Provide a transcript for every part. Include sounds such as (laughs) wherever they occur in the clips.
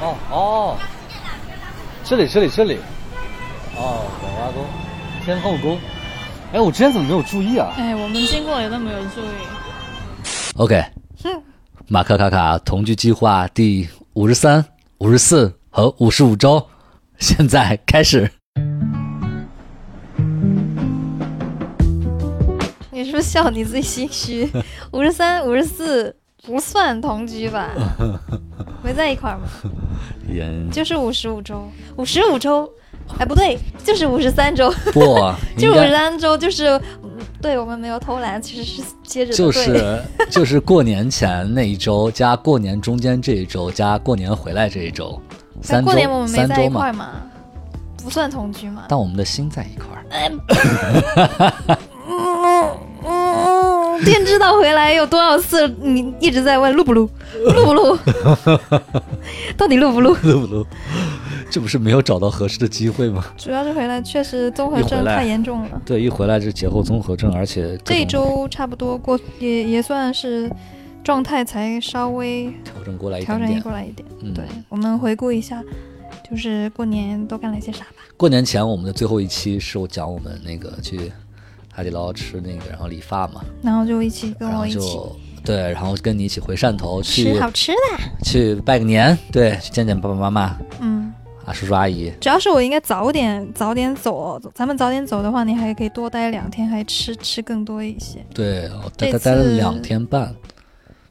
哦哦，这里这里这里，哦，广华宫，天后宫。哎，我之前怎么没有注意啊？哎，我们经过也都没有注意。OK，(laughs) 马克卡卡同居计划第五十三、五十四和五十五周，现在开始。你是不是笑你自己心虚？五十三、五十四不算同居吧？(laughs) 没在一块儿吗？演就是五十五周，五十五周，哎，不对，就是五十三周，不，(laughs) 就五十三周，就是，嗯对我们没有偷懒，其实是接着就是就是过年前那一周加过年中间这一周加过年回来这一周，但三周过年我们没三周嘛。在一块儿嘛，不算同居嘛。但我们的心在一块儿。(laughs) 天知道回来有多少次，你一直在问录不录，录不录，(laughs) 到底录不录？(laughs) 录不录？这不是没有找到合适的机会吗？主要是回来确实综合症太严重了。对，一回来是节后综合症，而且这一周差不多过，也也算是状态才稍微调整过来一点调整。过来一点。嗯对，我们回顾一下，就是过年都干了些啥吧。过年前我们的最后一期是我讲我们那个去海底捞吃那个，然后理发嘛，然后就一起跟我一起对，然后跟你一起回汕头去吃好吃的。去拜个年，对，去见见爸爸妈妈嗯，啊叔叔阿姨。主要是我应该早点早点走，咱们早点走的话，你还可以多待两天，还吃吃更多一些。对，我待这待待了两天半，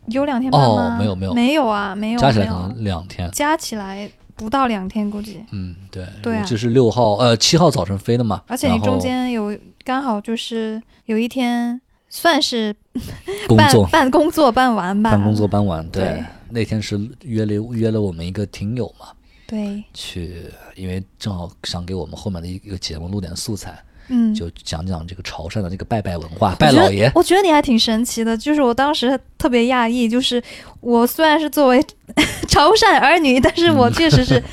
有两天半哦吗？没有没有没有啊，没有加起来可能两天。加起来不到两天，估计。嗯，对，对啊。就是六号呃七号早晨飞的嘛，而且你中间有刚好就是有一天算是 (laughs) 办工作。办工作办完吧，办工作办完，对。对，那天是约了约了我们一个听友嘛，对，去，因为正好想给我们后面的一个节目录点素材，嗯，就讲讲这个潮汕的这个拜拜文化，拜老爷。我觉得你还挺神奇的，就是我当时特别讶异，就是我虽然是作为 (laughs) 潮汕儿女，但是我确实是。(laughs)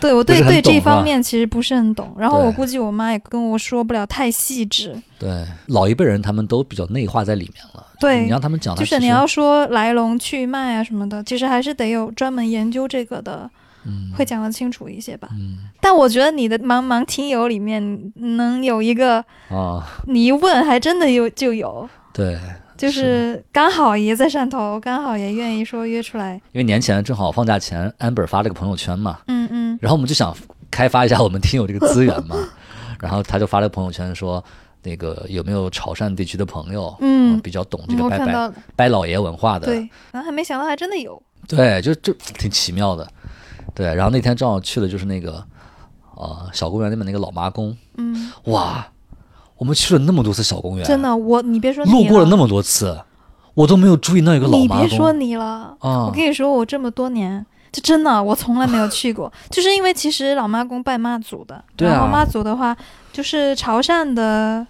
对我对对这方面其实不是很懂，然后我估计我妈也跟我说不了太细致，对，老一辈人他们都比较内化在里面了。对你让他们讲，就是你要说来龙去脉啊什么的，其实还是得有专门研究这个的，嗯。会讲得清楚一些吧。嗯。但我觉得你的茫茫听友里面能有一个，啊，你一问还真的有就有，对，就是刚好也在汕头，刚好也愿意说约出来。因为年前正好放假前，amber 发了个朋友圈嘛，嗯嗯。然后我们就想开发一下我们听友这个资源嘛，(laughs) 然后他就发了个朋友圈说，那个有没有潮汕地区的朋友，嗯。呃比较懂这嗯，个拜拜拜老爷文化的，对，然后还没想到还真的有。对，就就挺奇妙的，对。然后那天正好去了，就是那个呃小公园那边那个老妈宫，嗯，哇，我们去了那么多次小公园，真的，我你别说你路过了那么么多次，我都没有注意那有个老你别说你了，啊我跟你说，我这么多年，就真的我从来没有去过，(laughs) 就是因为其实老妈宫拜妈祖的，对啊然后妈祖的话就是潮汕的，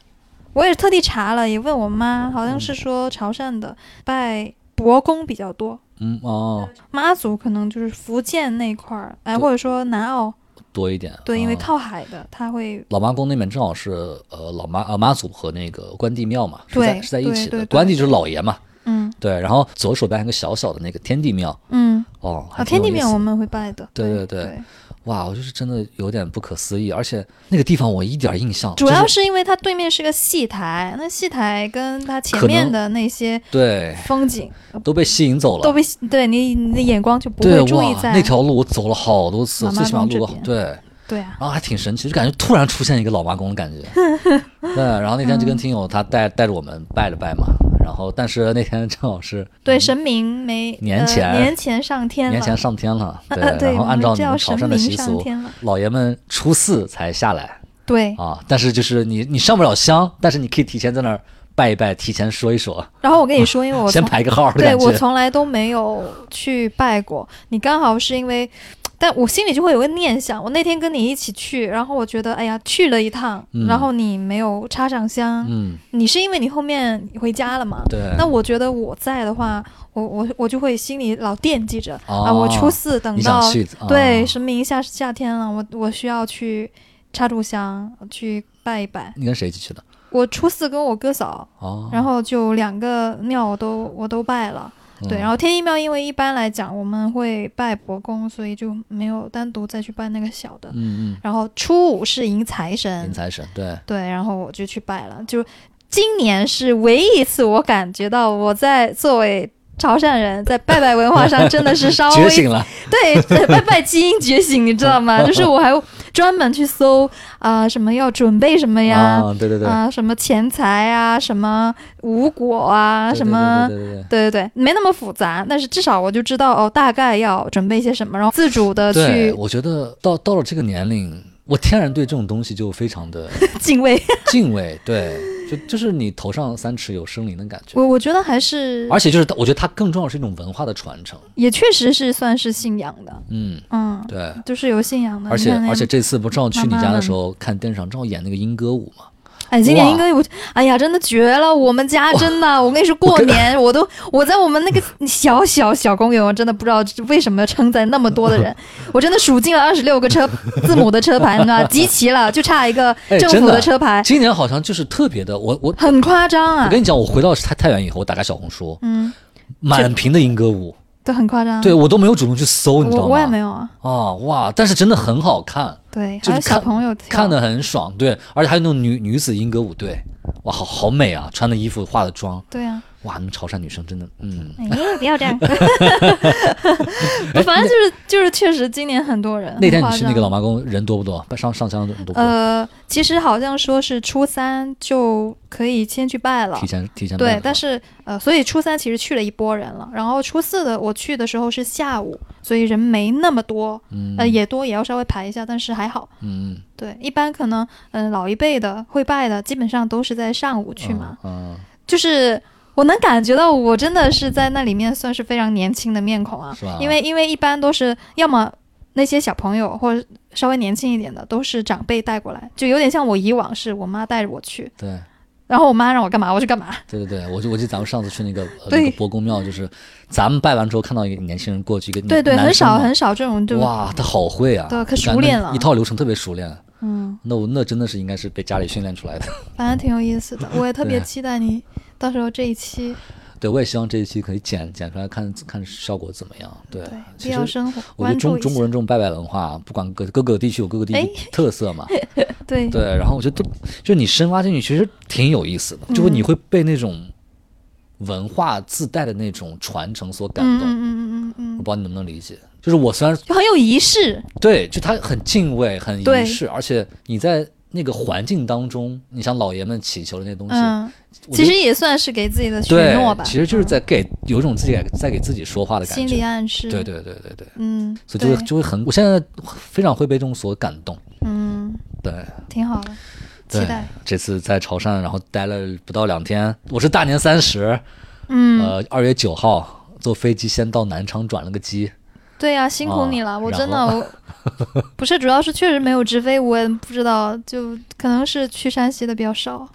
我也特地查了，也问我妈，好像是说潮汕的拜伯公比较多。嗯哦。妈祖可能就是福建那块儿，哎，对。或者说南澳，多一点，对，因为啊靠海的，他会。老妈宫那边正好是呃老妈呃妈祖和那个关帝庙嘛，是对在是在一起的，关帝就是老爷嘛，嗯。对，然后左手边还有个小小的那个天地庙，嗯，哦，天地庙我们会拜的，对对。对对哇，我就是真的有点不可思议，而且那个地方我一点印象，主要是因为它对面是个戏台，那戏台跟它前面的那些对风景都被吸引走了，都被对你你的眼光就不会注意，在那条路我走了好多次，最起码路过对，对啊，然后还挺神奇，就感觉突然出现一个老妈宫的感觉。(laughs) 对，然后那天就跟听友他带带着我们拜了拜嘛，然后但是那天正好是对神明没呃年前年前上天了，年前上天了，对，然后按照你们潮汕的习俗，老爷们初四才下来对，啊，但是就是你你上不了香，但是你可以提前在那儿拜一拜，提前说一说，然后我跟你说，因为我 (laughs) 先从排个号对我。从来都没有去拜过，你刚好是因为，但我心里就会有个念想，我那天跟你一起去，然后我觉得，哎呀，去了一趟，嗯然后你没有插上香，嗯，你是因为你后面回家了嘛？对。那我觉得我在的话，我我我就会心里老惦记着、啊，哦我初四等到对神明夏夏天了，我我需要去插炷香，去拜一拜。你跟谁一起去的？我初四跟我哥嫂，哦，然后就两个庙我都我都拜了。对，然后天一庙因为一般来讲我们会拜伯公，所以就没有单独再去拜那个小的。嗯然后初五是迎财嗯，神迎，财神，对，对，然后我就去拜了。就今年是唯一一次我感觉到我在作为潮汕人在拜拜文化上真的是稍微 (laughs) 觉醒了，对，对拜拜基因觉醒，你知道吗？(laughs) 就是我还专门去搜啊、什么要准备什么呀，啊，对对对，啊、什么钱财啊，什么五果啊，对什么。对对对对对。对对对，没那么复杂，但是至少我就知道哦，大概要准备些什么，然后自主的，去我觉得到到了这个年龄，我天然对这种东西就非常的 (laughs) 敬畏。敬畏。对，就就是你头上三尺有生灵的感觉，我我觉得还是，而且就是我觉得它更重要是一种文化的传承。也确实是算是信仰的，嗯，嗯，对。就是有信仰的。而且而且这次不正好去你家的时候看电视上正好演那个莺歌舞嘛，哎，今年哇。应该我，哎呀，真的绝了！我们家真的，我跟你说，过年我都我在我们那个小小小公园，我真的不知道为什么承载那么多的人，(laughs) 我真的数进了二十六个车字母的车牌，你知道？(laughs) 集齐了，就差一个政府的车牌，今年好像就是特别的，我我很夸张啊。我跟，你讲，我回到太太原以后，我打开小红书，嗯，满屏的英歌舞，都很夸张。对我都没有主动去搜，你知道吗？我我也没有啊，啊，哇！但是真的很好看，对，就是还有小看朋友看的很爽，对，而且还有那种女女子英歌舞队，哇，好好美啊！穿的衣服、化的妆，对啊，哇，你们潮汕女生真的，嗯，哎，不要这样，(laughs) 反正就是就是确实今年很多人。那天你去那个老妈宫人多不多？上上香多不多？呃，其实好像说是初三就可以先去拜了提，前提前办对，但是呃，所以初三其实去了一波人了，然后初四的我去的时候是下午，所以人没那么多，嗯呃，也多也要稍微排一下，但是还好。嗯对，一般可能嗯、呃老一辈的会拜的，基本上都是在上午去嘛，嗯，就是。我能感觉到，我真的是在那里面算是非常年轻的面孔啊。是吧，因为因为一般都是要么那些小朋友或者稍微年轻一点的，都是长辈带过来，就有点像我以往是我妈带着我去，对。然后我妈让我干嘛我就干嘛。对对对，我就我记得咱们上次去那个呃对那个伯公庙，就是咱们拜完之后看到一个年轻人过去，一个对对，男生嘛。很少很少这种就哇，他好会啊，对可熟感觉练了。一套流程特别熟练。嗯，那我那真的是应该是被家里训练出来的。反正挺有意思的，我也特别对。期待你到时候这一期对，我也希望这一期可以剪剪出来看看效果怎么样。对，对其实我觉得中中国人这种拜拜文化，不管各各个地区有各个地哎区特色嘛。(laughs) 对对，然后我觉得都就你深挖进去，其实挺有意思的，就是你会被那种文化自带的那种传承所感动。嗯嗯嗯嗯嗯嗯，我不知道你能不能理解。就是我虽然就很有仪式，对，就他很敬畏，很仪式，而且你在那个环境当中，你像老爷们祈求的那些东西，其实也算是给自己的许对诺吧，，其实就是嗯在给有一种自己在在给自己说话的感觉心理觉。暗示，对对对对对，嗯，所以就会就会很，我现在非常会被这种所感动。嗯，对挺好的，期对待，，这次在潮汕，然后待了不到两天，我是大年三十，嗯，呃，二月九号坐飞机先到南昌转了个机，对呀、辛苦啊你了，我真的我 (laughs) 不是，主要是确实没有直飞，我也不知道，就可能是去山西的比较少，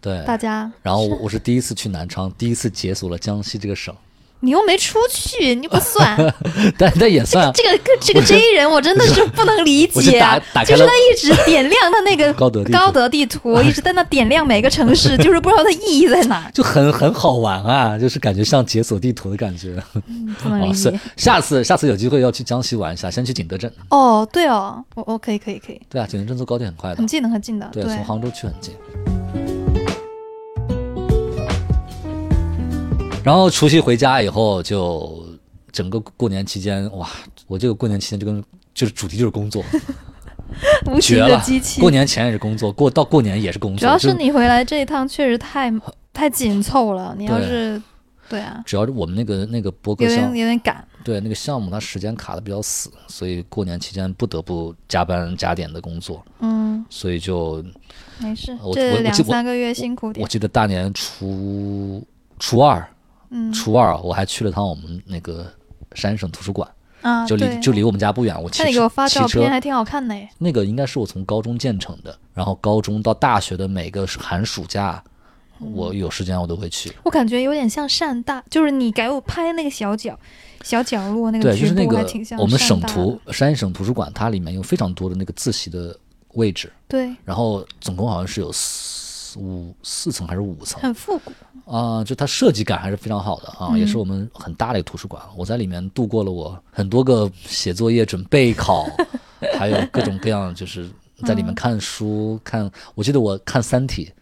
对，大家，然后我我是第一次去南昌，第一次解锁了江西这个省，你又没出去，你不算，(laughs) 但但也算这个这个 J 人我真的是不能理解啊打打，开就是他一直点亮他那个高德地图高德地图，(laughs) 一直在那点亮每个城市，(laughs) 就是不知道它意义在哪，就很很好玩啊，就是感觉像解锁地图的感觉。嗯，不能理是解。下次下次有机会要去江西玩一下，先去景德镇。哦，对哦，我我可以可以可以，对啊，景德镇坐高铁很快的很，近的很近的，对，从杭州去很近。然后除夕回家以后，就整个过年期间，哇，我这个过年期间就跟就是主题就是工作，(laughs) 无情的绝了机器。过年前也是工作，过到过年也是工作。主要是你回来这一趟确实太太紧凑了，你要是对啊，主要是我们那个那个播客有点项有点赶。对那个项目，它时间卡的比较死，所以过年期间不得不加班加点的工作，嗯，所以就没事我，这两三个月辛苦点我点。记得大年初初二，嗯。初二我还去了趟我们那个山省图书馆，啊，就离就离我们家不远，我骑车看你给我发照片，还挺好看的。那个应该是我从高中建成的，然后高中到大学的每个寒暑假，我有时间我都会去。我感觉有点像善大，就是你给我拍那个小角小角落那个对，就是那个我们省图山西省图书馆，它里面有非常多的那个自习的位置，对，然后总共好像是有四五四层还是五层很复古。啊、就它设计感还是非常好的啊，嗯也是我们很大的一个图书馆。我在里面度过了我很多个写作业、准备考，(laughs) 还有各种各样，就是在里面看书、看。我记得我看《三体》，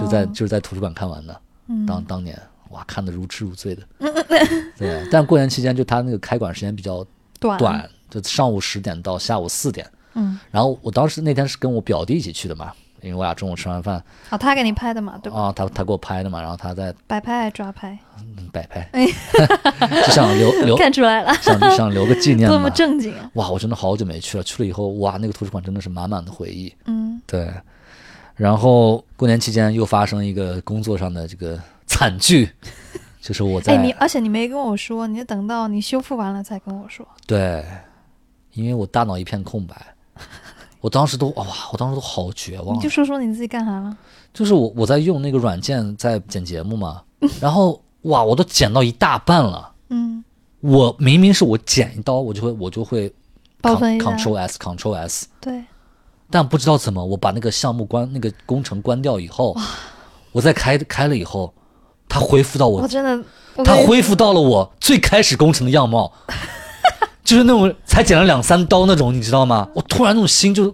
就在、哦就是在图书馆看完的。嗯当当年哇，看得如痴如醉的。(laughs) 对，但过年期间就它那个开馆时间比较短短，就上午十点到下午四点。嗯，然后我当时那天是跟我表弟一起去的嘛，因为我俩中午吃完饭哦，他给你拍的嘛，对吧？啊，他他给我拍的嘛，然后他在摆拍抓拍？嗯 (laughs) 摆拍，哎就想留 (laughs) 留看出来了，想想留个纪念 (laughs) 多么。正经啊！哇，我真的好久没去了，去了以后哇，那个图书馆真的是满满的回忆。嗯，对，然后过年期间又发生一个工作上的这个惨剧，就是我在、哎，你而且你没跟我说，你等到你修复完了才跟我说。对，因为我大脑一片空白，我当时都哇，我当时都好绝望你就。说说你自己干啥了？就是我我在用那个软件在剪节目嘛，然后哇，我都剪到一大半了。嗯，我明明是我剪一刀，我就会我就会保存一下 Ctrl S Ctrl S，对，但不知道怎么我把那个项目关那个工程关掉以后，我再开开了以后，它恢复到我，我真的，它恢复到了我最开始工程的样貌，(laughs) 就是那种才剪了两三刀那种，你知道吗？我突然那种心就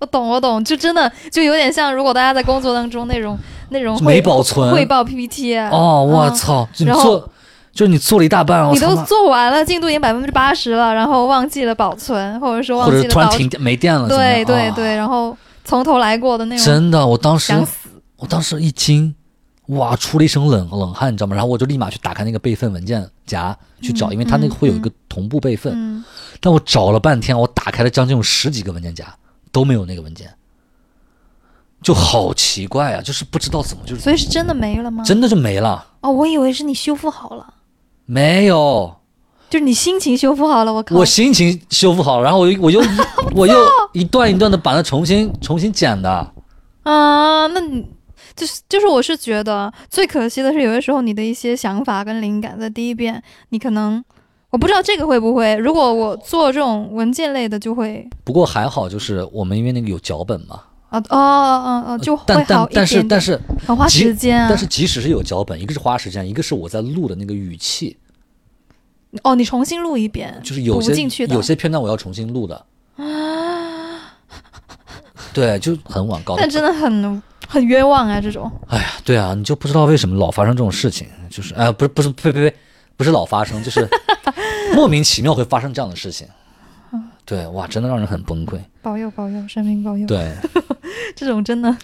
我懂，我懂，就真的就有点像，如果大家在工作当中那种那种没汇保存汇报 PPT 啊，哦，我嗯操！然后做，就是你做了一大半，你都做完了，进度已经百分之八十了，然后忘记了保存，或者说忘记了导突然停电没电了，对对对，然后从头来过的那种，真的，我当时。我当时一惊，哇，出了一身冷冷汗，你知道吗？然后我就立马去打开那个备份文件夹去找，因为它那个会有一个同步备份。嗯，但我找了半天，我打开了将近有十几个文件夹，都没有那个文件，就好奇怪啊！就是不知道怎么就是所以是真的没了吗？真的就没了，哦，我以为是你修复好了，没有。就是你心情修复好了。我靠，我心情修复好了，然后我又我又 (laughs) 我又一段一段的把它重新重新剪的。啊，那你就是就是，我是觉得最可惜的是，有些时候你的一些想法跟灵感在第一遍，你可能我不知道这个会不会，如果我做这种文件类的，就会不过还好，就是我们因为那个有脚本嘛，啊哦哦哦，就会但好一点但但是点但是很花时间啊。但是即使是有脚本，一个是花时间，一个是我在录的那个语气，哦，你重新录一遍，就是有些进去的有些片段我要重新录的。啊对，就很晚搞的但。真的很很冤枉啊，这种哎呀，对啊，你就不知道为什么老发生这种事情，就是哎、不是不是呸呸呸，不是老发生，就是 (laughs) 莫名其妙会发生这样的事情。对，哇，真的让人很崩溃。保佑保佑，神明保佑。对，(laughs) 这种真的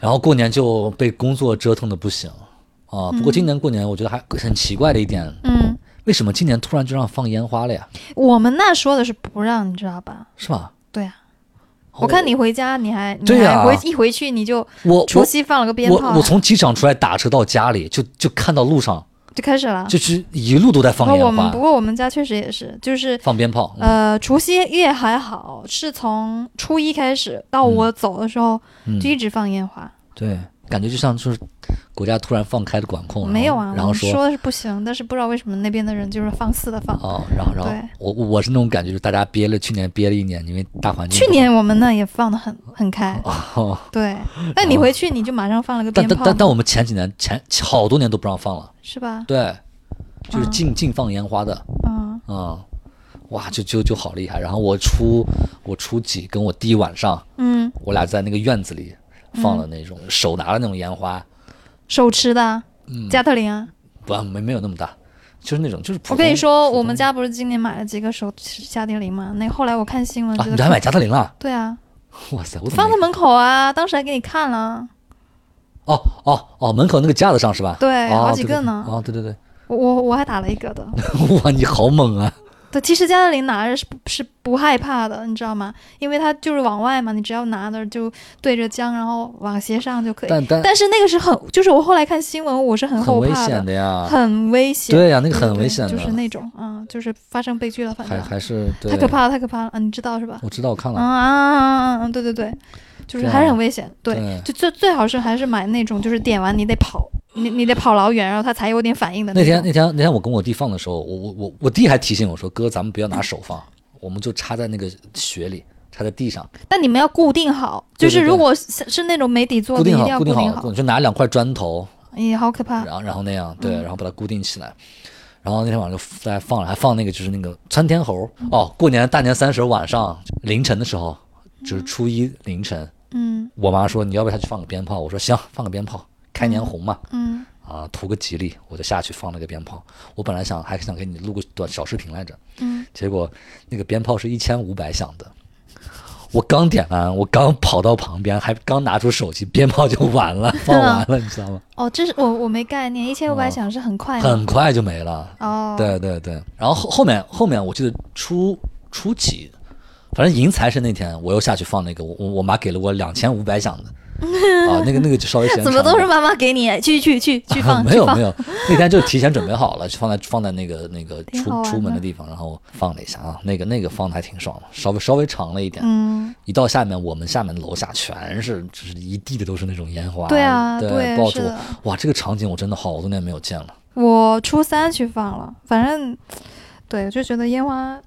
然后过年就被工作折腾的不行啊。不过今年过年，我觉得还很奇怪的一点，嗯，为什么今年突然就让放烟花了呀？我们那说的是不让，你知道吧？是吧？对啊，我看你回家，你还你对呀还回一回去你就我除夕放了个鞭炮啊，我从机场出来打车到家里，就就看到路上就开始了。就是一路都在放烟花不、过我们家确实也是，就是放鞭炮。嗯呃，除夕夜还好，是从初一开始到我走的时候、嗯就一直放烟花。对，感觉就像就是国家突然放开的管控，没有啊，然后说说的是不行，但是不知道为什么那边的人就是放肆的放。哦，然后然后我我我是那种感觉，就是大家憋了，去年憋了一年，因为大环境去年我们那也放的很很开，哦，对。那你回去你就马上放了个鞭炮嘛，但但但但我们前几年前好多年都不让放了，是吧？对，就是嗯禁禁放烟花的，嗯，嗯，哇，就就就好厉害。然后我初我初几跟我弟晚上，嗯，我俩在那个院子里放了那种、手拿的那种烟花，手持的，嗯加特林啊。不没没有那么大，就是那种就是普我跟你通说，我们家不是今年买了几个手持加特林吗？那后来我看新闻啊，你还买加特林了？对啊，(laughs) 哇塞，我放在门口啊，当时还给你看了。哦哦哦，门口那个架子上是吧？对哦好几个呢哦，对对对，我我我还打了一个的。(laughs) 哇，你好猛啊！对，其实加特林拿着是是不害怕的，你知道吗？因为他就是往外嘛，你只要拿着就对着江，然后往斜上就可以。但但但是那个是很，就是我后来看新闻，我是很很危后怕险的呀。很危险。对呀，那个很危险的，就是那种啊、就是发生悲剧了，反还正还是对太可怕了，太可怕了啊！你知道是吧？我知道，我看啊了。啊啊啊啊！对对对，就是还是很危险。对，对就最最好是还是买那种，就是点完你得跑，你你得跑老远，然后它才有点反应的种那天那天那天我跟我弟放的时候，我我我我弟还提醒我说：“哥，咱们不要拿手放，我们就插在那个雪里，插在地上，但你们要固定好，就是如果是是那种没底座的，一固定要固定好，就拿两块砖头，哎，好可怕。然后然后那样对，嗯然后把它固定起来。然后那天晚上就再放了，还放那个就是那个窜天猴哦。过年大年三十晚上凌晨的时候，就是初一凌晨，嗯我妈说你要不要下去放个鞭炮？我说行，放个鞭炮，开年红嘛，嗯啊，图个吉利，我就下去放了个鞭炮。我本来想还想给你录个短小视频来着，嗯，结果那个鞭炮是一千五百响的，我刚点完，我刚跑到旁边，还刚拿出手机，鞭炮就完了，(laughs) 放完了，你知道吗？哦，这是我我没概念，一千五百哦响是很快吗？很快就没了。哦，对对对，然后后后面后面我记得初初几，反正迎财神那天，我又下去放那个，我我我妈给了我两千五百响的，啊，那个那个就稍微时间怎么都是妈妈给你，去去去去放，没有没有，那天就提前准备好了，就放在放在那个那个出出门的地方，然后放了一下啊，那个那个放的还挺爽的，稍微稍微长了一点。嗯，一到下面，我们下面楼下全是，就是一地的都是那种烟花，对啊对，爆竹，哇，这个场景我真的好多年没有见了。我初三去放了，反正对，我就觉得烟花。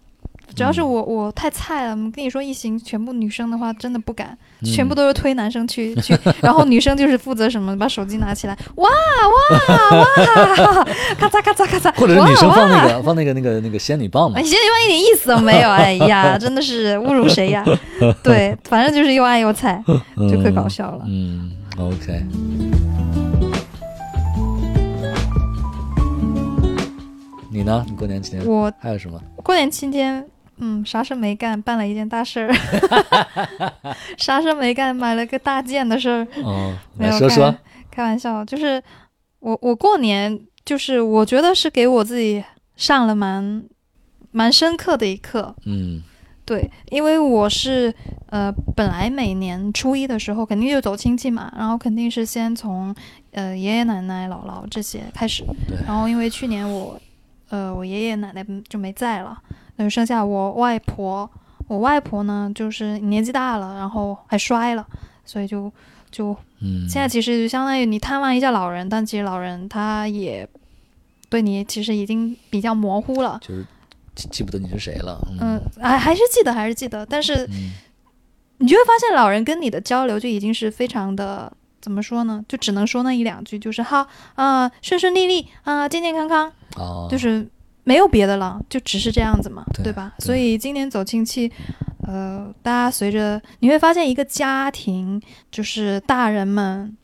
主要是嗯我我太菜了，我跟你说，一行全部女生的话，真的不敢，嗯全部都是推男生去去，然后女生就是负责什么，把手机拿起来，哇哇哇，咔嚓咔嚓咔嚓，或者是女生哇放那哇个放那个那个那个仙女棒嘛哎，，仙女棒一点意思都没有，(laughs) 哎呀，真的是侮辱谁呀？对，反正就是又爱又菜，就可搞笑了。嗯，OK。你呢？你过年期间我还有什么？过年期间，嗯，啥事没干，办了一件大事儿，(laughs) (laughs) 啥事没干，买了个大件的事儿。哦，(laughs) 没有来说说开。开玩笑，就是我我过年就是我觉得是给我自己上了蛮蛮深刻的一课。嗯对，因为我是呃，本来每年初一的时候肯定就走亲戚嘛，然后肯定是先从呃爷爷奶奶、姥姥这些开始，对然后因为去年我呃我爷爷奶奶就没在了，那就剩下我外婆，我外婆呢就是年纪大了，然后还摔了，所以就就嗯，现在其实就相当于你探望一下老人，但其实老人他也对你其实已经比较模糊了。就是记记不得你是谁了。嗯，还还是记得，还是记得，但是嗯你就会发现，老人跟你的交流就已经是非常的怎么说呢？就只能说那一两句，就是好啊、顺顺利利啊、健健康康，哦，就是没有别的了，就只是这样子嘛，对吧？对所以今年走亲戚，呃，大家随着你会发现，一个家庭就是大人们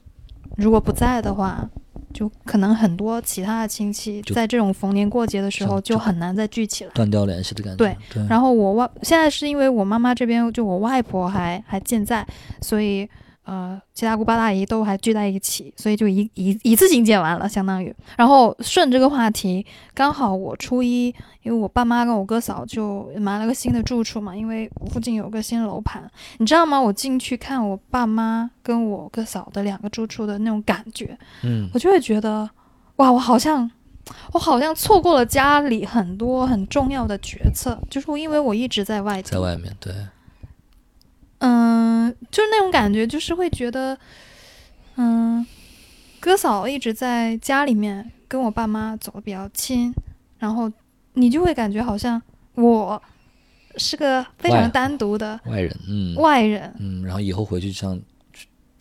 如果不在的话。就可能很多其他的亲戚在这种逢年过节的时候就就很难再聚起来。断掉联系的感觉。对对，然后我外现在是因为我妈妈这边就我外婆还还健在，所以呃七大姑八大姨都还聚在一起，所以就一一一次性见完了，相当于。然后顺这个话题，刚好我初一，因为我爸妈跟我哥嫂就买了个新的住处嘛，因为附近有个新楼盘，你知道吗？我进去看我爸妈跟我哥嫂的两个住处的那种感觉，嗯我就会觉得，哇，我好像，我好像错过了家里很多很重要的决策，就是因为我一直在外地在，外面对，嗯，就是那种感觉，就是会觉得，嗯，哥嫂一直在家里面跟我爸妈走的比较亲，然后你就会感觉好像我是个非常单独的外人，嗯。外人，嗯，然后以后回去像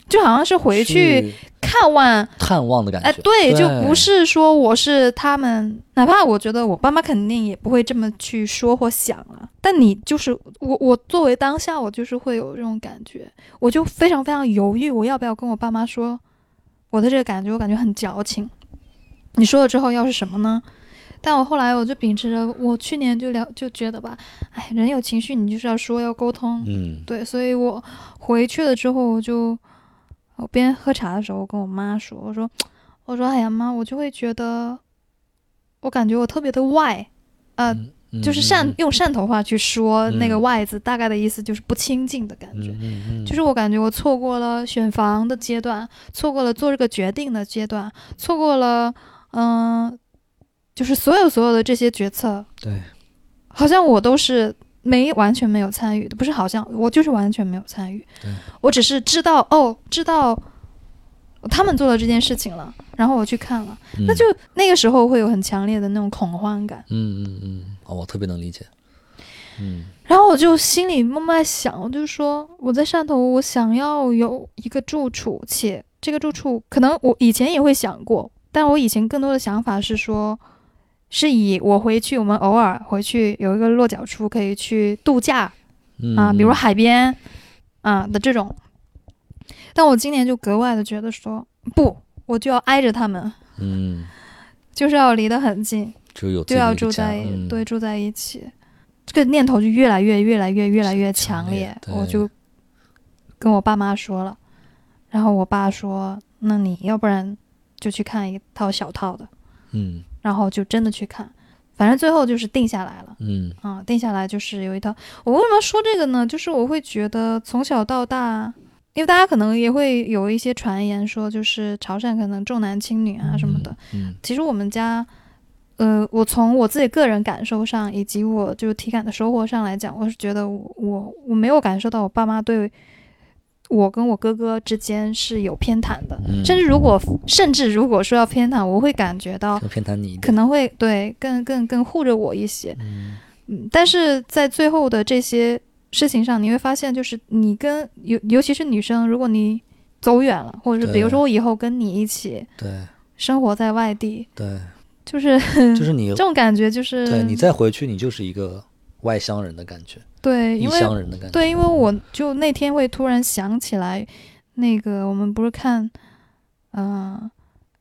就好像是回去看望探望的感觉。哎，对，就不是说我是他们，哪怕我觉得我爸妈肯定也不会这么去说或想了，但你就是我，我作为当下，我就是会有这种感觉，我就非常非常犹豫，我要不要跟我爸妈说我的这个感觉，我感觉很矫情。你说了之后要是什么呢？但我后来我就秉持着，我去年就了就觉得吧，哎，人有情绪，你就是要说要沟通，嗯对，所以我回去了之后，我就我边喝茶的时候，我跟我妈说，我说，我说，哎呀妈，我就会觉得，我感觉我特别的外，呃，嗯就是汕嗯用汕头话去说那个嗯外字，大概的意思就是不亲近的感觉。就是我感觉我错过了选房的阶段，错过了做这个决定的阶段，错过了，嗯、就是所有所有的这些决策，对，好像我都是没完全没有参与的，不是好像我就是完全没有参与。对，我只是知道哦，知道他们做了这件事情了，然后我去看了，嗯。那就那个时候会有很强烈的那种恐慌感。嗯嗯嗯，哦，我特别能理解。嗯。然后我就心里默默想，我就说我在汕头，我想要有一个住处，且这个住处可能我以前也会想过，但我以前更多的想法是说，是以我回去，我们偶尔回去有一个落脚处可以去度假嗯啊，比如海边啊的这种。但我今年就格外的觉得说，不，我就要挨着他们，嗯，(laughs) 就是要离得很近，就有就要住在、嗯、对住在一起，这个念头就越来越越来越越来越强烈强烈。我就跟我爸妈说了，然后我爸说：“那你要不然就去看一套小套的。嗯”然后就真的去看，反正最后就是定下来了。嗯啊，定下来就是有一套。我为什么说这个呢？就是我会觉得从小到大，因为大家可能也会有一些传言说，就是潮汕可能重男轻女啊什么的。嗯其实我们家，呃，我从我自己个人感受上，以及我就是体感的收获上来讲，我是觉得我我我没有感受到我爸妈对我跟我哥哥之间是有偏袒的，嗯，甚至如果甚至如果说要偏袒，我会感觉到偏袒你，可能会对更更更护着我一些。嗯。嗯，但是在最后的这些事情上，你会发现，就是你跟尤尤其是女生，如果你走远了，或者是比如说我以后跟你一起对。生活在外地，对，就是 (laughs) 就是你这种感觉，就是对你再回去，你就是一个外乡人的感觉，对，异因为乡人的感觉，对，因为我就那天会突然想起来，那个我们不是看，嗯、呃《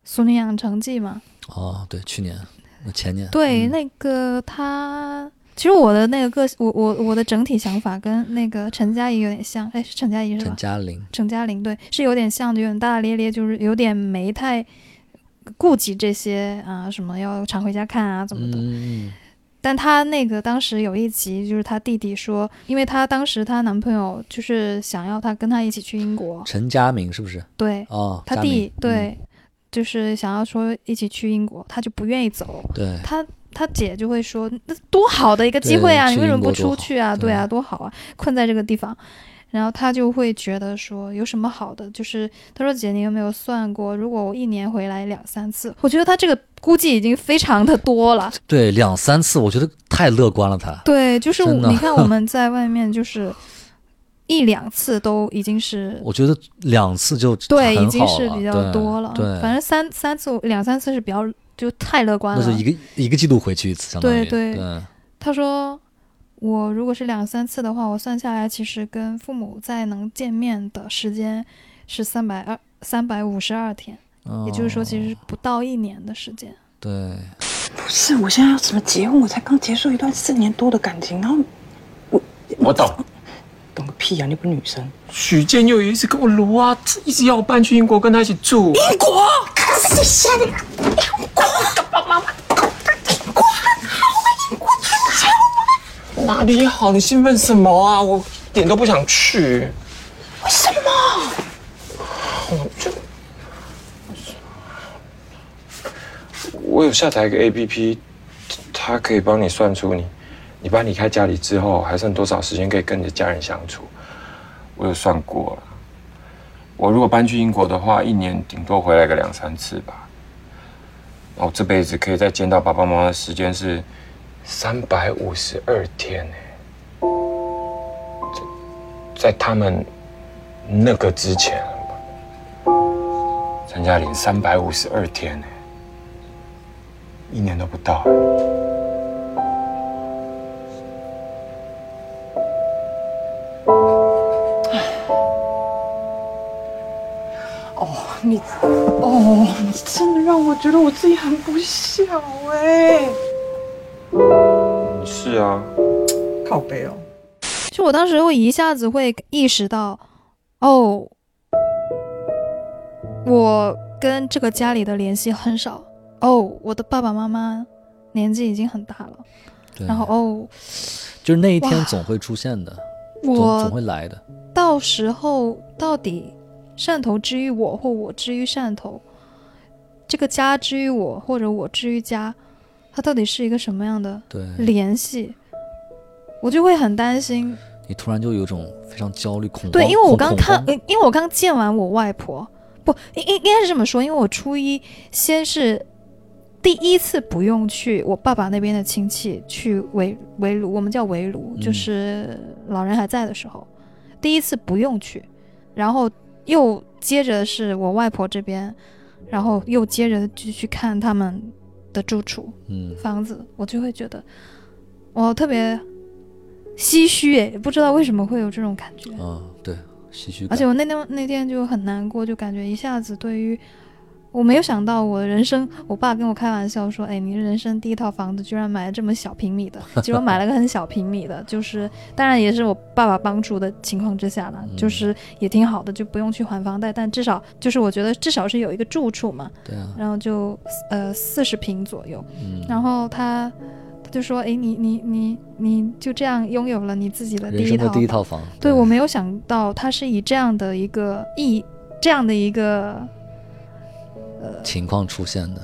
俗女养成记》嘛？哦，对，去年那前年，对，嗯那个他，其实我的那个个，我我我的整体想法跟那个陈佳怡有点像，哎，是陈佳怡是吧陈吧？嘉玲，陈嘉玲对，是有点像，的有点大大咧咧，就是有点没太顾及这些啊，什么要常回家看啊，怎么的。嗯但她那个当时有一集，就是她弟弟说，因为她当时她男朋友就是想要她跟她一起去英国，陈佳明是不是？对哦，他弟对，就是想要说一起去英国，他就不愿意走，嗯对，他他姐就会说：“那多好的一个机会啊！你为什么不出去啊？对啊，多好啊！困在这个地方。”然后他就会觉得说有什么好的？就是他说：“姐，你有没有算过，如果我一年回来两三次？我觉得他这个估计已经非常的多了。对，两三次，我觉得太乐观了，他。对，就是你看我 (laughs) 们在外面就是一两次都已经是我觉得两次就对，已经是比较多了。对，反正三三次两三次是比较就太乐观了。那是一个一个季度回去一次，相当于对对对他说，我如果是两三次的话，我算下来，其实跟父母再能见面的时间是三百二三百五十二天，也就是说，其实不到一年的时间。对，不是，我现在要怎么结婚？我才刚结束一段四年多的感情，然后我我懂。懂个屁啊！你不是女生，许建又有一直跟我撸啊，一直要我搬去英国跟他一起住。英国？可是你现在英国，爸妈妈，英国很好啊，英国很好啊。哪里好？你兴奋什么啊？我一点都不想去。为什么？我就我有下载一个 A P P，它可以帮你算出你你搬离开家里之后还剩多少时间可以跟你的家人相处。我有算过了，我如果搬去英国的话，一年顶多回来个两三次吧。然后这辈子可以再见到爸爸妈妈的时间是三百五十二天呢。在在他们那个之前。陈嘉玲三百五十二天呢，一年都不到。你哦，你真的让我觉得我自己很不孝哎、是啊，靠背哦。就我当时会一下子会意识到，哦，我跟这个家里的联系很少。哦，我的爸爸妈妈年纪已经很大了。然后哦，就是那一天总会出现的，总总会来的。到时候到底汕头之于我，或我之于汕头，这个家之于我，或者我之于家，它到底是一个什么样的对，联系？我就会很担心。你突然就有一种非常焦虑、恐慌。对，因为我刚看，因为我刚见完我外婆，不，应应应该是这么说，因为我初一先是第一次不用去我爸爸那边的亲戚去围围炉，我们叫围炉，嗯就是老人还在的时候，第一次不用去，然后又接着是我外婆这边，然后又接着就去看他们的住处嗯房子，我就会觉得我特别唏嘘哎，不知道为什么会有这种感觉。啊，对，唏嘘。而且我那天那天就很难过，就感觉一下子对于我没有想到我的人生，我爸跟我开玩笑说：“哎，你人生第一套房子居然买了这么小平米的。”结果买了个很小平米的，就是当然也是我爸爸帮助的情况之下了，嗯就是也挺好的，就不用去还房贷，但至少就是我觉得至少是有一个住处嘛，对啊，然后就呃四十平左右，嗯，然后他。他就说：“哎，你你你你就这样拥有了你自己的第一套第一套房，对我没有想到他是以这样的一个意，这样的一个情况出现的。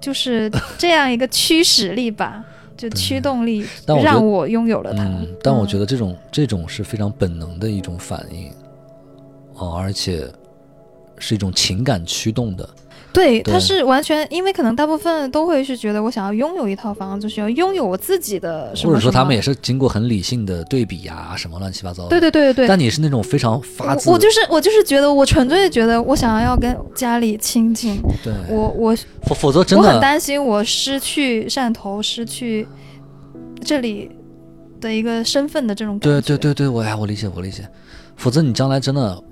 就是这样一个驱使力吧，(laughs) 就驱动力让我拥有了它。嗯，但我觉得得这种这种是非常本能的一种反应，哦，而且是一种情感驱动的。对，对他是完全因为可能大部分都会是觉得我想要拥有一套房子，需要拥有我自己的什么或者说他们也是是经过很理性的对比呀、什么乱七八糟的。对对对对对。但你是那种非常发自，我我就是我就是觉得我纯粹觉得我想要跟家里亲近，对，我我否否则真我很担心我失去汕头，失去这里的一个身份的这种感觉。对对对对，我哎，我理解我理解。否则你将来真的，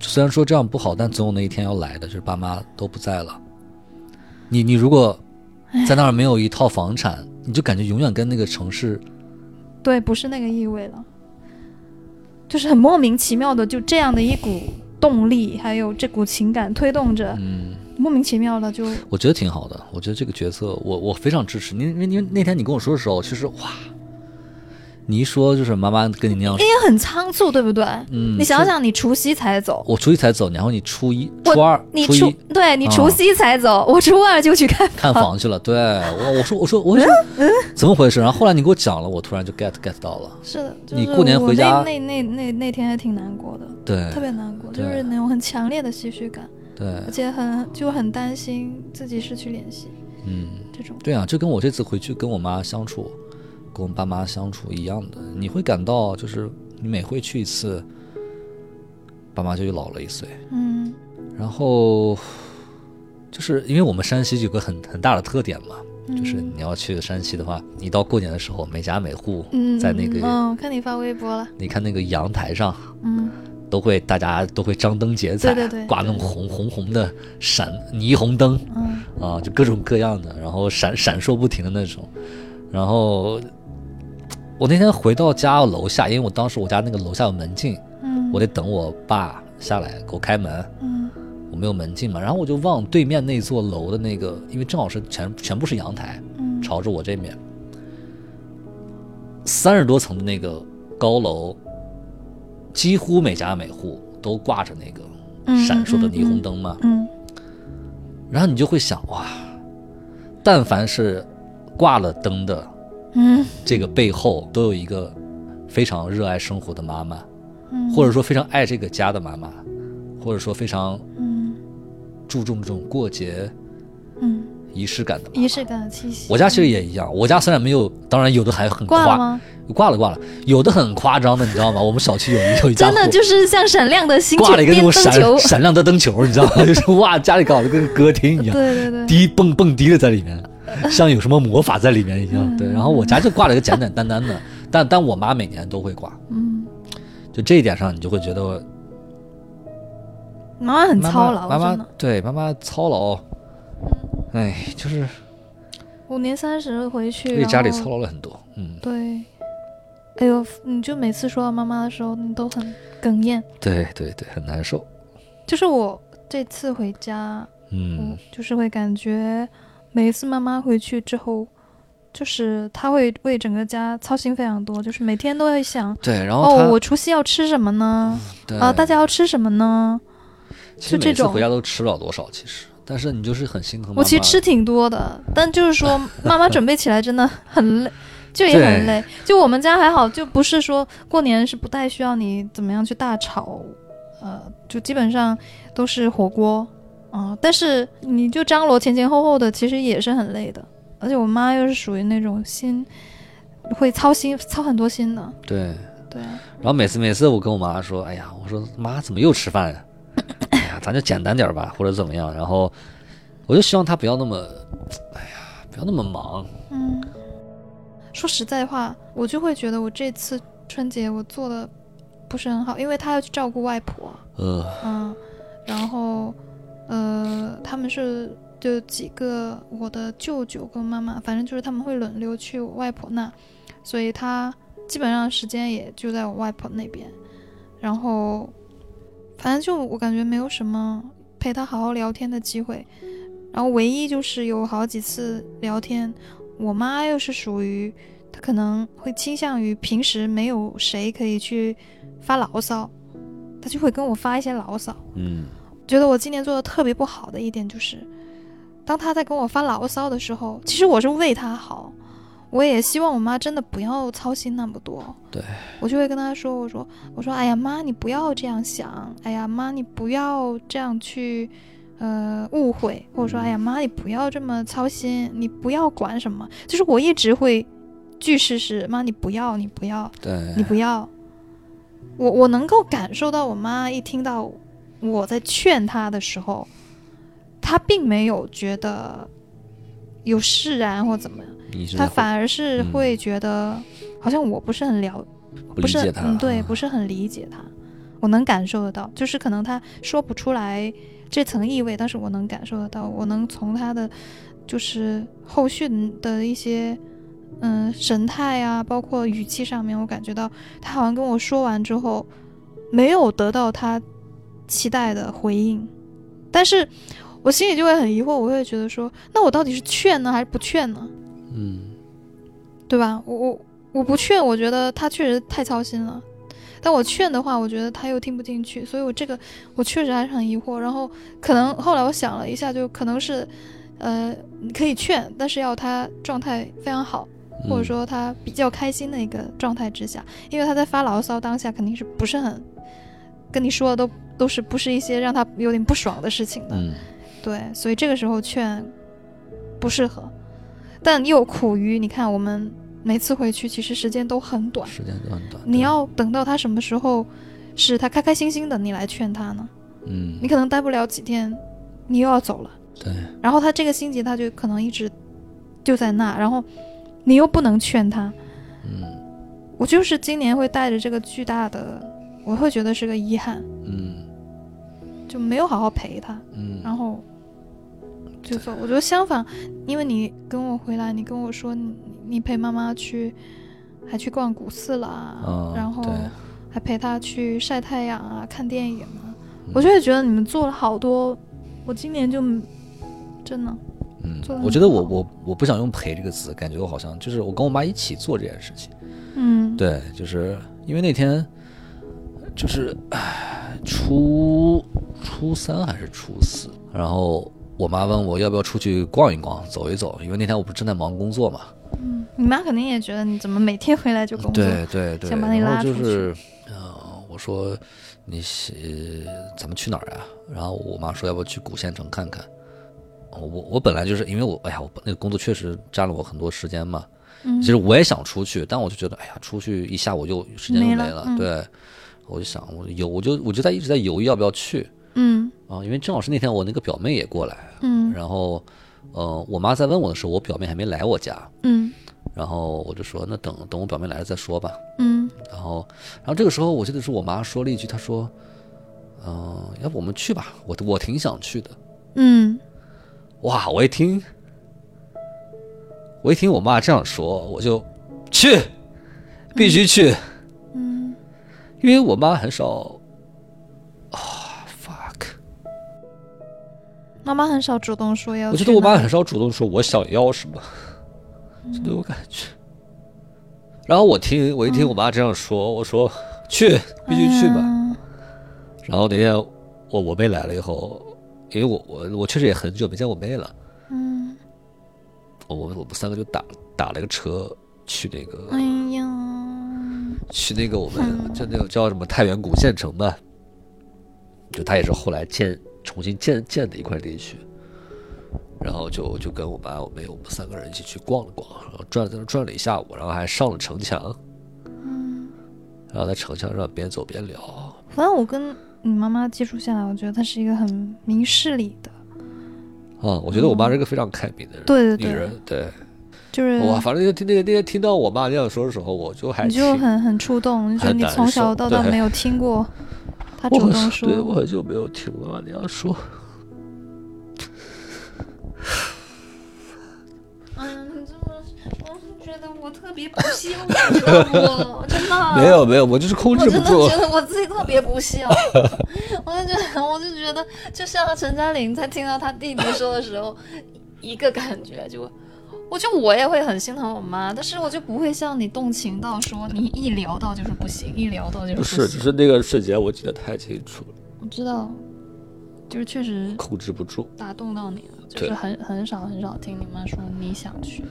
虽然说这样不好，但总有那一天要来的，就是爸妈都不在了。你你如果在那儿没有一套房产，你就感觉永远跟那个城市，对，不是那个意味了，就是很莫名其妙的，就这样的一股动力，还有这股情感推动着，嗯，莫名其妙的就我觉得挺好的。我觉得这个角色，我我非常支持。因为因为那天你跟我说的时候，其实哇，你一说就是妈妈跟你那样说，也很仓促，对不对？嗯，你想，想，你除夕才走，我除夕才走，然后你初一、初二、你初对你啊除夕才走，我初二就去看看房去了。对我我说我说我说嗯怎么回事？然后后来你给我讲了，我突然就 get get 到了。是的，就是你过年我回家那那那那那天还挺难过的，对特别难过，就是那种很强烈的唏嘘感，对而，且很就很担心自己失去联系嗯。这种。对啊，就跟我这次回去跟我妈相处，跟我爸妈相处一样的，你会感到就是你每回去一次，爸妈就又老了一岁。嗯然后就是因为我们山西有个很很大的特点嘛，就是嗯你要去山西的话，你到过年的时候，每家每户嗯，在那个，嗯，我看你发微博了，你看那个阳台上。嗯都会，大家都会张灯结彩，对对对挂那种红红红的闪霓虹灯，嗯啊，就各种各样的，然后闪闪烁不停的那种。然后我那天回到家楼下，因为我当时我家那个楼下有门禁，嗯，我得等我爸下来给我开门，嗯。我没有门禁嘛，然后我就往对面那座楼的那个，因为正好是全全部是阳台，嗯。朝着我这面，三十多层的那个高楼，几乎每家每户都挂着那个嗯闪烁的嗯霓虹灯嘛。嗯。然后你就会想，哇，但凡是挂了灯的，嗯这个背后都有一个非常热爱生活的妈妈，嗯，或者说非常爱这个家的妈妈，或者说非常嗯注重这种过节嗯仪式感的妈妈仪式感的气息。我家其实也一样，我家虽然没有，当然有的还很夸，挂了？挂了挂了，有的很夸张的，你知道吗？我们小区有一有一家真的就是像闪亮的星挂了一个那种闪，闪亮的灯球，你知道吗？(laughs) 就是哇，家里搞得跟歌厅一样，(laughs) 对对对，滴蹦蹦迪的在里面，(laughs) 像有什么魔法在里面一样。嗯对，然后我家就挂了一个简简单单的，(laughs) 但但我妈每年都会挂，嗯，就这一点上，你就会觉得妈妈很操劳，妈妈。对妈妈操劳，哎，就是五年三十回去，为家里操劳了很多。嗯，对，哎呦，你就每次说到妈妈的时候，你都很哽咽。对对对，很难受。就是我这次回家，嗯就是会感觉每一次妈妈回去之后，就是她会为整个家操心非常多，就是每天都会想，对，然后哦，我除夕要吃什么呢？对啊，大家要吃什么呢？其实就这种每次回家都吃不了多少，其实，但是你就是很心疼妈妈。我其实吃挺多的，但就是说妈妈准备起来真的很累，就也很累。就我们家还好，就不是说过年是不太需要你怎么样去大炒，呃，就基本上都是火锅，啊、但是你就张罗前前后后的，其实也是很累的。而且我妈又是属于那种心会操心、操很多心的，对。对，然后每次每次我跟我妈说，哎呀，我说妈怎么又吃饭呀？(coughs) 哎呀，咱就简单点吧，或者怎么样。然后我就希望她不要那么，哎呀，不要那么忙。嗯，说实在话，我就会觉得我这次春节我做的不是很好，因为她要去照顾外婆，呃，嗯，然后呃，他们是就几个我的舅舅跟妈妈，反正就是他们会轮流去我外婆那，所以她基本上时间也就在我外婆那边，然后反正就我感觉没有什么陪她好好聊天的机会，然后唯一就是有好几次聊天，我妈又是属于她可能会倾向于平时没有谁可以去发牢骚，她就会跟我发一些牢骚。嗯。觉得我今年做的特别不好的一点就是，当他在跟我发牢骚的时候，其实我是为他好，我也希望我妈真的不要操心那么多。对，我就会跟他说，我说我说，哎呀妈，你不要这样想，哎呀妈，你不要这样去。呃，误会，或者说，哎呀妈，你不要这么操心，你不要管什么，就是我一直会句式是妈，你不要，你不要，对你不要。我我能够感受到，我妈一听到我在劝他的时候，他并没有觉得有释然或怎么样，他反而是嗯会觉得好像我不是很了，不不是理解他，嗯，对，不是很理解他。我能感受得到，就是可能他说不出来这层意味，但是我能感受得到，我能从他的就是后续的一些嗯神态啊，包括语气上面，我感觉到他好像跟我说完之后，没有得到她期待的回应，但是我心里就会很疑惑，我会觉得说，那我到底是劝呢，还是不劝呢？嗯对吧？我我我不劝，我觉得他确实太操心了。但我劝的话，我觉得他又听不进去，所以我这个我确实还是很疑惑。然后可能后来我想了一下，就可能是，呃，你可以劝，但是要他状态非常好，嗯或者说他比较开心的一个状态之下，因为他在发牢骚当下肯定是不是很跟你说的都都是不是一些让他有点不爽的事情的，嗯。对，所以这个时候劝不适合，但又苦于你看我们每次回去其实时间都很短，时间都很短，你要等到他什么时候是他开开心心的你来劝他呢？嗯。你可能待不了几天，你又要走了，对。然后他这个心结他就可能一直就在那，然后你又不能劝他，嗯。我就是今年会带着这个巨大的，我会觉得是个遗憾，嗯就没有好好陪他。嗯然后就走。我觉得相反，因为你跟我回来，你跟我说你你陪妈妈去，还去逛古寺啦，嗯然后还陪她去晒太阳啊、看电影啊，嗯我就会觉得你们做了好多，我今年就真的嗯，我觉得我我我不想用陪这个词，感觉我好像就是我跟我妈一起做这件事情。嗯对，就是因为那天就是唉初初三还是初四，然后我妈问我要不要出去逛一逛、走一走，因为那天我不是正在忙工作嘛。嗯，你妈肯定也觉得你怎么每天回来就工作，对对对，想把你然拉出后就是，呃，我说你是咱们去哪儿呀？然后我妈说要不要去古县城看看。我我我本来就是因为我哎呀，我那个工作确实占了我很多时间嘛。嗯其实我也想出去，但我就觉得哎呀，出去一下午就时间就没没了。了嗯对，我就想我有我就我就在一直在犹豫要不要去嗯啊，因为正好是那天我那个表妹也过来，嗯然后呃，我妈在问我的时候，我表妹还没来我家，嗯然后我就说那等等我表妹来了再说吧。嗯然后，然后这个时候我记得是我妈说了一句，她说：“嗯、要不我们去吧，我我挺想去的。嗯”哇，我一听，我一听我妈这样说，我就去，必须去，嗯因为我妈很少啊，fuck，妈妈很少主动说要我。觉得我妈很少主动说我想要什么，这对我感觉。然后我听我一听我妈这样说，我说去，必须去吧。嗯。然后那天我我妹来了以后，因为我我我确实也很久没见我妹了，嗯，我我们三个就打打了个车去那个、哎呀，去那个我们就那个叫什么太原古县城吧，就它也是后来建重新建建的一块地区。然后就就跟我妈、我妹，我们三个人一起去逛了逛，然后转在那转了一下午，然后还上了城墙。嗯。然后在城墙上边走边聊。反正我跟你妈妈接触下来，我觉得她是一个很明事理的。啊，我觉得我妈是个非常开明的人，对对对女人，对。就是哇，反正就听那个那天听到我妈那样说的时候，我就还你就很很触动，就觉得你从小到大没有听过她我很主动说。对我很久没有听过妈那样说。哎呀，你这么，我是觉得我特别不幸，你知道不？真的。没有没有，我就是控我真的制不住觉。得我自己特别不幸，(laughs) 我就觉得，我就觉得，就像陈嘉玲在听到她弟弟说的时候，一个感觉就，我就我也会很心疼我妈，但是我就不会像你动情到说你一聊到就是不行，一聊到就是不是，只是那个瞬间我记得太清楚了，我知道，就是确实控制不住。打动到你了，就是很很少很少听你妈说你想去，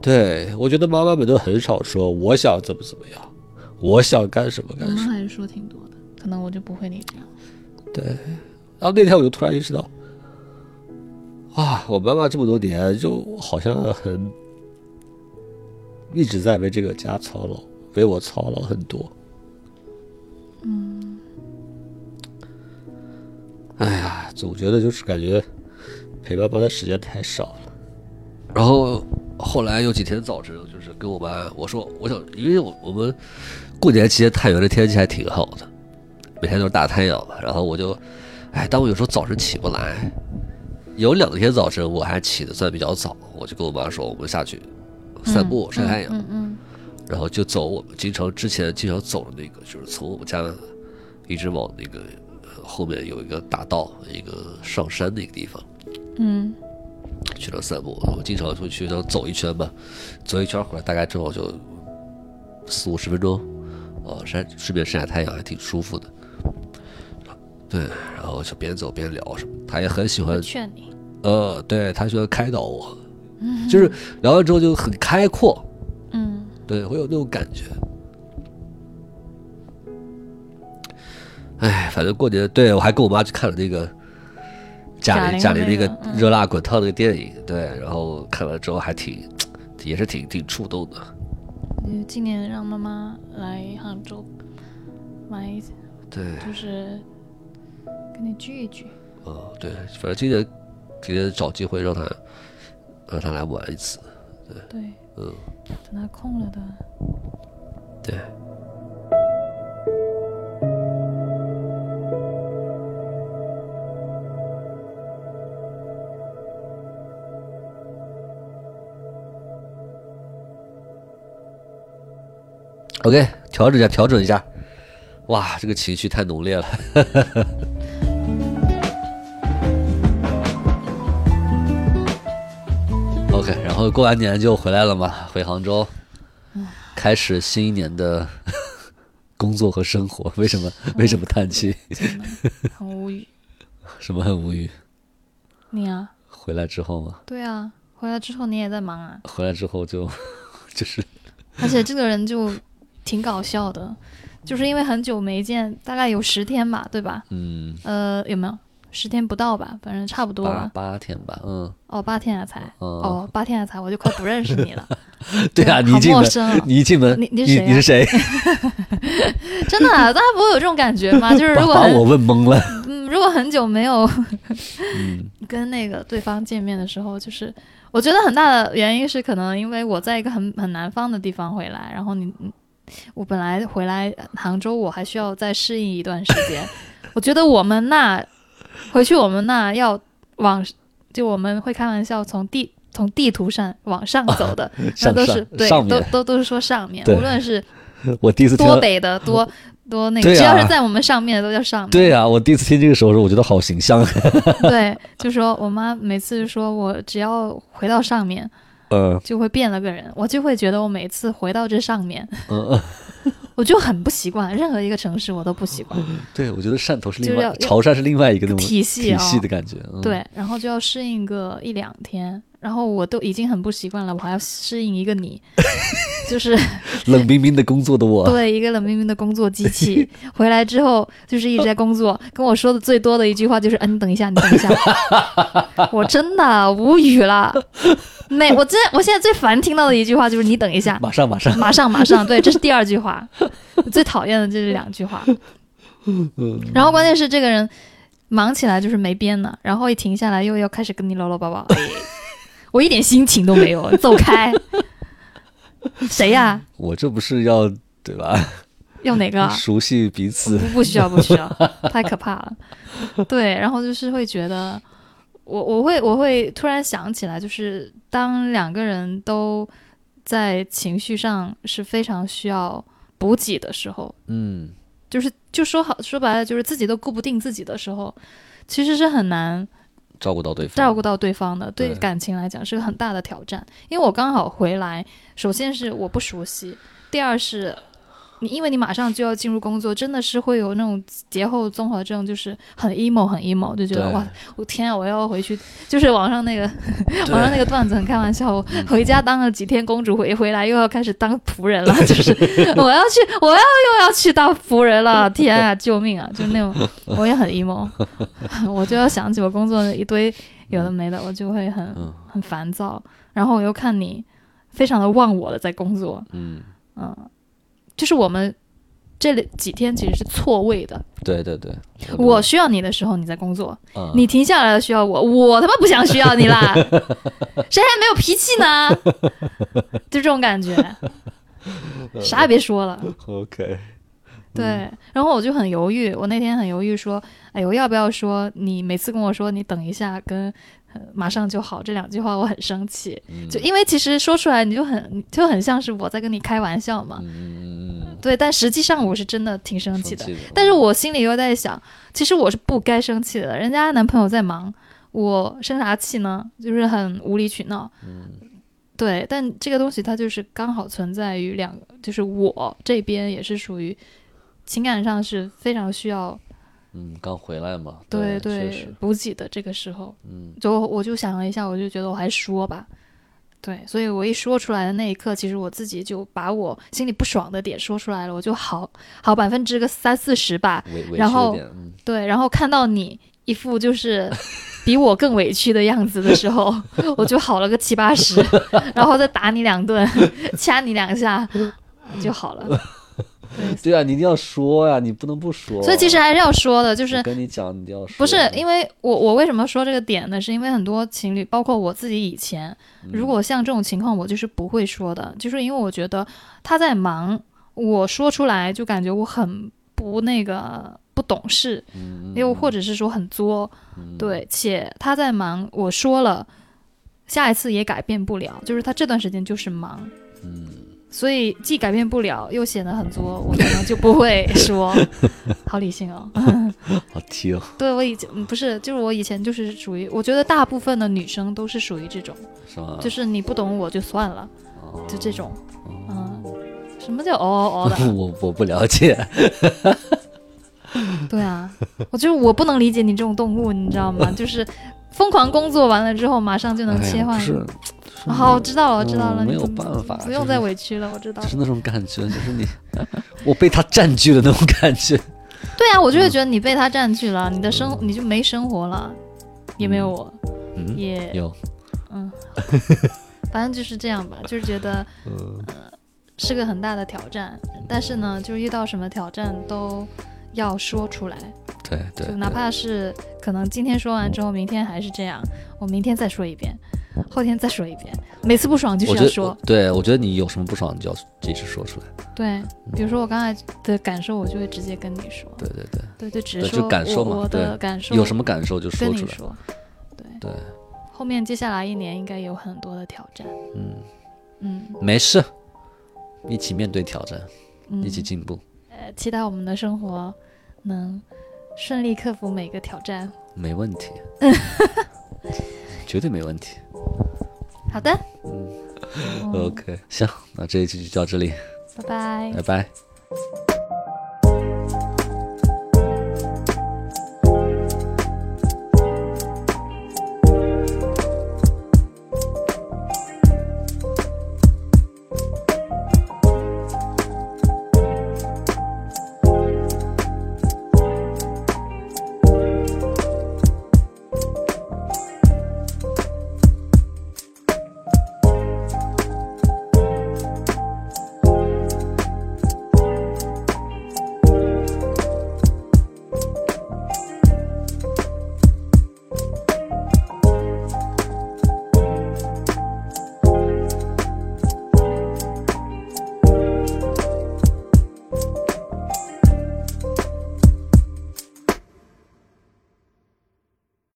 对，我觉得妈妈们都很少说我想怎么怎么样，我想干什么干什么。妈还是说挺多的，可能我就不会你这样。对，然后那天我就突然意识到，啊，我妈妈这么多年就好像很一直在为这个家操劳，为我操劳很多。嗯，哎呀，总觉得就是感觉陪爸爸的时间太少了。然后后来有几天早晨，就是跟我妈我说，我想，因为我我们过年期间太原的天气还挺好的，每天都是大太阳嘛。然后我就，哎，但我有时候早晨起不来，有两天早晨我还起的算比较早，我就跟我妈说，我们下去散步、晒太阳。嗯嗯然后就走我们经常之前经常走的那个，就是从我们家一直往那个呃后面有一个大道，一个上山的一个地方嗯去那散步。我经常会去那走一圈吧，走一圈回来大概正好就四五十分钟，哦，晒顺便晒晒太阳还挺舒服的。对，然后就边走边聊什么，他也很喜欢嗯，劝你。呃，对他喜欢开导我，就是聊完之后就很开阔，嗯对，会有那种感觉。哎，反正过年，对我还跟我妈去看了那个贾贾玲玲贾玲那个热辣滚烫那个电影，对，然后看完之后还挺，也是挺挺触动的。嗯，今年让妈妈来杭州，买对，就是跟你聚一聚。哦，对，反正今年今年找机会让他让他来玩一次，对，嗯，等他空了的。对。OK，调整一下，调整一下。哇，这个情绪太浓烈了。(laughs) OK，然后过完年就回来了嘛，回杭州，开始新一年的 (laughs) 工作和生活。为什么？为什么叹气？很无语。(laughs) 什么很无语？你啊？回来之后吗，对啊，回来之后你也在忙啊，回来之后就 (laughs) 就是而且这个人就挺搞笑的，就是因为很久没见，大概有十天吧，对吧？嗯，呃，有没有？十天不到吧，反正差不多八吧。八天吧，嗯，哦，八天啊才，嗯哦，八天啊才，我就快不认识你了。(laughs) 对啊，你好一进门你一进门，你你你是谁啊你是谁？(laughs) 真的啊、大家不会有这种感觉吗？就是如果把把我问懵了。嗯，如果很久没有嗯 (laughs) 跟那个对方见面的时候，就是我觉得很大的原因是可能因为我在一个很很南方的地方回来，然后你嗯我本来回来杭州，我还需要再适应一段时间。我觉得我们那 (laughs) 回去我们那要往就我们会开玩笑从地从地图上往上走的，(laughs) 那上都是对都，都都是说上面，无论是 (laughs) 我第一次听，多北的多多那个，只要是在我们上面的都叫上面。对啊，我第一次听这个时候，我觉得好形象。对，就说我妈每次说我只要回到上面，呃就会变了个人，我就会觉得我每次回到这上面，我就很不习惯，任何一个城市我都不习惯对，我觉得汕头是另外，潮汕是另外一个那种体系体啊、系的感觉。嗯，对，然后就要适应个一两天，然后我都已经很不习惯了，我还要适应一个你，(laughs) 就是 (laughs) 冷冰冰的工作的我，(laughs) 对一个冷冰冰的工作机器。回来之后就是一直在工作，跟我说的最多的一句话就是：“嗯、你等一下，你等一下。”我真的无语了。每我真我现在最烦听到的一句话就是：“你等一下。”马上马上，马上 (laughs) 马上，对，这是第二句话，最讨厌的就是两句话。(laughs) 然后关键是这个人忙起来就是没边呢，然后一停下来又要开始跟你唠唠叨叨，哎，我一点心情都没有，走开。谁呀？(laughs) 我这不是要对吧？要哪个啊？熟悉彼此不，不需要，不需要，太可怕了。对，然后就是会觉得，我我会我会突然想起来，就是当两个人都在情绪上是非常需要补给的时候，嗯，就是就说好说白了，就是自己都顾不定自己的时候，其实是很难照顾到对方，照顾到对方的。对对感情来讲是个很大的挑战，因为我刚好回来，首先是我不熟悉，第二是。你因为你马上就要进入工作，真的是会有那种节后综合症，就是很 emo 很 emo，就觉得哇，我天啊，我要回去，就是网上那个 (laughs) 网上那个段子很开玩笑，我回家当了几天公主，回回来又要开始当仆人了，就是 (laughs) 我要去，我要又要去当仆人了，天啊，救命啊！就那种 (laughs) 我也很 emo，我就要想起我工作的一堆有的没的，我就会很嗯。很烦躁，然后我又看你非常的忘我的在工作，嗯，嗯，就是我们这里几天其实是错位的。对对对，我需要你的时候你在工作，嗯你停下来了需要我，我他妈不想需要你啦，(laughs) 谁还没有脾气呢？(laughs) 就这种感觉，啥也别说了。OK，对，然后我就很犹豫，我那天很犹豫说，哎，我要不要说你每次跟我说你等一下跟。呃马上就好这两句话我很生气，嗯就因为其实说出来你就很就很像是我在跟你开玩笑嘛，嗯，对，但实际上我是真的挺生气的。的但是我心里又在想，其实我是不该生气的，人家男朋友在忙，我生啥气呢？就是很无理取闹。嗯对，但这个东西它就是刚好存在于两个，就是我这边也是属于情感上是非常需要嗯，刚回来嘛，对对，补给的这个时候，嗯。就我就想了一下，我就觉得我还说吧。对，所以我一说出来的那一刻，其实我自己就把我心里不爽的点说出来了，我就好好百分之个三四十吧，然后，嗯。对，然后看到你一副就是比我更委屈的样子的时候，(laughs) 我就好了个七八十，然后再打你两顿，掐你两下就好了。对，啊，你一定要说呀，你不能不说。所以其实还是要说的，就是跟你讲，你一定要说。不是因为我我为什么说这个点呢？是因为很多情侣，包括我自己以前，嗯。如果像这种情况，我就是不会说的，就是因为我觉得他在忙，我说出来就感觉我很不那个不懂事，嗯，又或者是说很作，嗯。对，且他在忙，我说了，下一次也改变不了，就是他这段时间就是忙，嗯，所以既改变不了，又显得很作，我可能就不会说，(laughs) 好理性哦。好听，对我以前嗯不是，就是我以前就是属于，我觉得大部分的女生都是属于这种，是吗？就是你不懂我就算了，哦就这种，嗯，什么叫哦哦哦的？(laughs) 我我不了解，(laughs) 对啊，我就是我不能理解你这种动物，你知道吗？就是疯狂工作完了之后，马上就能切换。不是，好，我知道了，我知道了，嗯没有办法不用再委屈了，我知道就。是那种感觉，就是你，(laughs) 我被他占据了那种感觉。对啊，我就会觉得你被他占据了，你的生你就没生活了，也没有我，嗯，也有，嗯，反正就是这样吧，就是觉得 (laughs) 呃是个很大的挑战，但是呢，就遇到什么挑战都要说出来，对对，就哪怕是可能今天说完之后，明天还是这样，我明天再说一遍，后天再说一遍，每次不爽就是要说。对我觉得你有什么不爽，你就要及时说出来。对，比如说我刚才的感受，我就会直接跟你说。对对对，对，就只对是说感受嘛我我的对感受，有什么感受就说出来。跟你说。对，对，后面接下来一年应该有很多的挑战。嗯，嗯没事，一起面对挑战，嗯，一起进步，呃，期待我们的生活能顺利克服每个挑战。没问题，(laughs) 绝对没问题。好的，OK，行，那这一期就到这里，拜拜拜。拜。